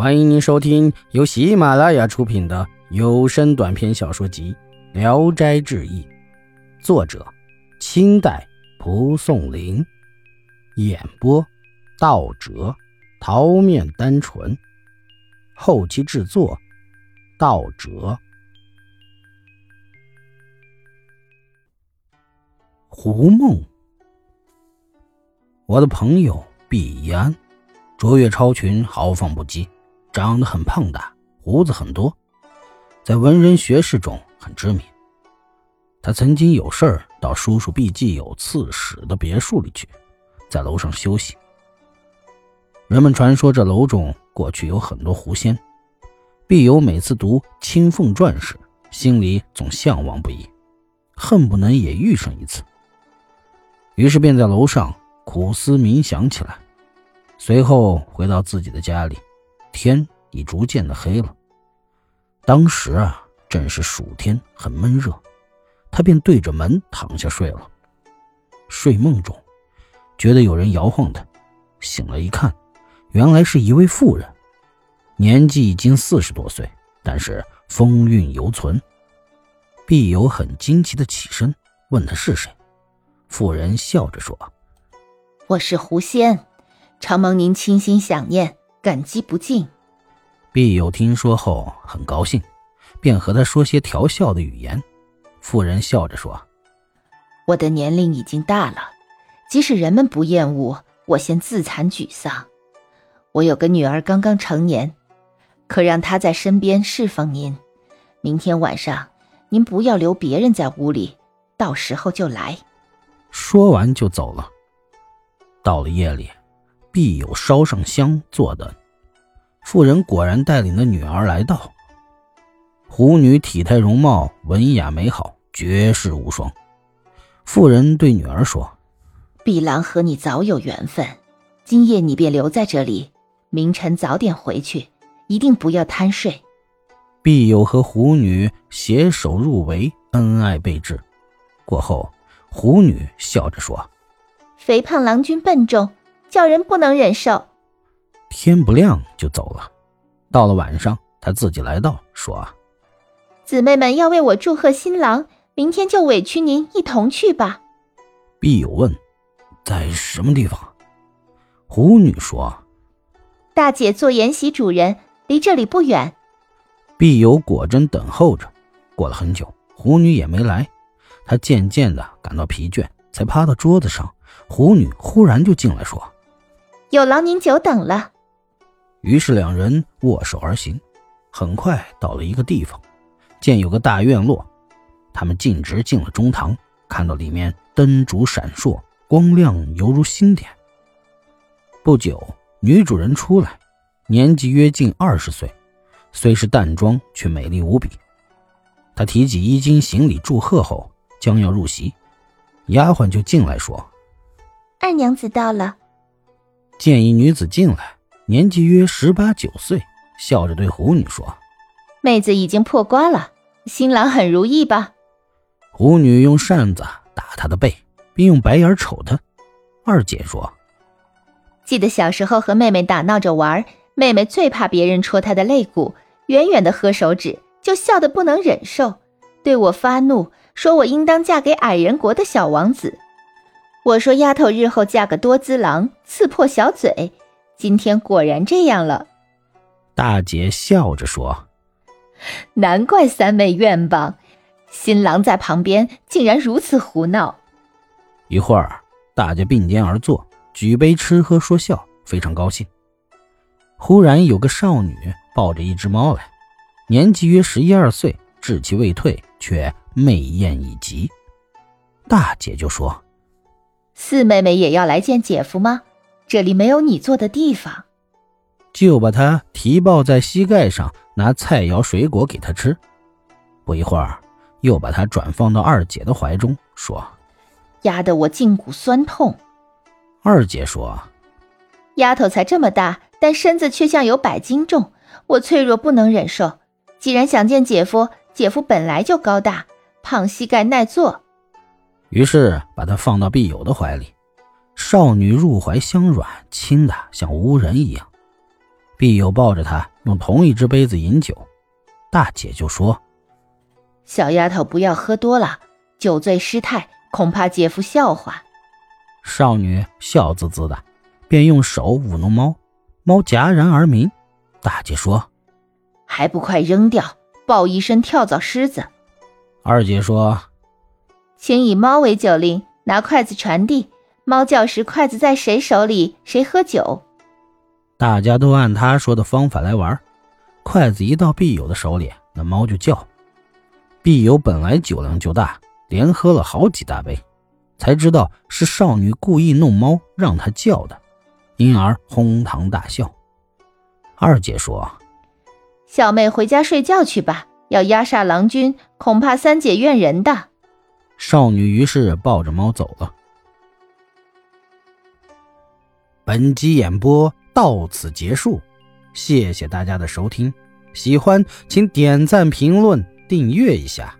欢迎您收听由喜马拉雅出品的有声短篇小说集《聊斋志异》，作者：清代蒲松龄，演播：道哲、桃面单纯，后期制作：道哲。胡梦，我的朋友毕安，卓越超群，豪放不羁。长得很胖大，胡子很多，在文人学士中很知名。他曾经有事儿到叔叔毕继有刺史的别墅里去，在楼上休息。人们传说这楼中过去有很多狐仙，毕友每次读《青凤传》时，心里总向往不已，恨不能也遇上一次。于是便在楼上苦思冥想起来，随后回到自己的家里。天已逐渐的黑了，当时啊，正是暑天，很闷热，他便对着门躺下睡了。睡梦中，觉得有人摇晃他，醒了一看，原来是一位妇人，年纪已经四十多岁，但是风韵犹存。必有很惊奇的起身，问他是谁。妇人笑着说：“我是狐仙，常蒙您倾心想念。”感激不尽。毕友听说后很高兴，便和他说些调笑的语言。妇人笑着说：“我的年龄已经大了，即使人们不厌恶，我先自惭沮丧。我有个女儿刚刚成年，可让她在身边侍奉您。明天晚上您不要留别人在屋里，到时候就来。”说完就走了。到了夜里。必有烧上香做的，妇人果然带领的女儿来到。狐女体态容貌文雅美好，绝世无双。妇人对女儿说：“碧郎和你早有缘分，今夜你便留在这里，明晨早点回去，一定不要贪睡。”必有和狐女携手入围，恩爱备至。过后，狐女笑着说：“肥胖郎君笨重。”叫人不能忍受。天不亮就走了。到了晚上，他自己来到，说：“姊妹们要为我祝贺新郎，明天就委屈您一同去吧。”必有问：“在什么地方？”狐女说：“大姐做筵席主人，离这里不远。”必有果真等候着。过了很久，狐女也没来，他渐渐的感到疲倦，才趴到桌子上。狐女忽然就进来说。有劳您久等了。于是两人握手而行，很快到了一个地方，见有个大院落，他们径直进了中堂，看到里面灯烛闪烁，光亮犹如星点。不久，女主人出来，年纪约近二十岁，虽是淡妆，却美丽无比。她提起衣襟行礼祝贺后，将要入席，丫鬟就进来说：“二娘子到了。”见一女子进来，年纪约十八九岁，笑着对狐女说：“妹子已经破瓜了，新郎很如意吧？”狐女用扇子打她的背，并用白眼瞅她。二姐说：“记得小时候和妹妹打闹着玩，妹妹最怕别人戳她的肋骨，远远的喝手指，就笑得不能忍受，对我发怒，说我应当嫁给矮人国的小王子。”我说：“丫头日后嫁个多姿郎，刺破小嘴。”今天果然这样了。大姐笑着说：“难怪三妹愿望，新郎在旁边竟然如此胡闹。”一会儿，大家并肩而坐，举杯吃喝说笑，非常高兴。忽然有个少女抱着一只猫来，年纪约十一二岁，稚气未退，却媚艳已极。大姐就说。四妹妹也要来见姐夫吗？这里没有你坐的地方，就把她提抱在膝盖上，拿菜肴水果给她吃。不一会儿，又把她转放到二姐的怀中，说：“压得我胫骨酸痛。”二姐说：“丫头才这么大，但身子却像有百斤重，我脆弱不能忍受。既然想见姐夫，姐夫本来就高大，胖膝盖耐坐。”于是把她放到碧友的怀里，少女入怀相软，亲的像无人一样。碧友抱着她，用同一只杯子饮酒。大姐就说：“小丫头，不要喝多了，酒醉失态，恐怕姐夫笑话。”少女笑滋滋的，便用手舞弄猫，猫戛然而鸣。大姐说：“还不快扔掉，抱一身跳蚤虱子。”二姐说：“请以猫为酒令，拿筷子传递。猫叫时，筷子在谁手里，谁喝酒。”大家都按他说的方法来玩。筷子一到碧友的手里，那猫就叫。碧友本来酒量就大，连喝了好几大杯，才知道是少女故意弄猫让他叫的，因而哄堂大笑。二姐说：“小妹回家睡觉去吧，要压煞郎君，恐怕三姐怨人的。”少女于是抱着猫走了。本集演播到此结束。谢谢大家的收听，喜欢请点赞、评论、订阅一下。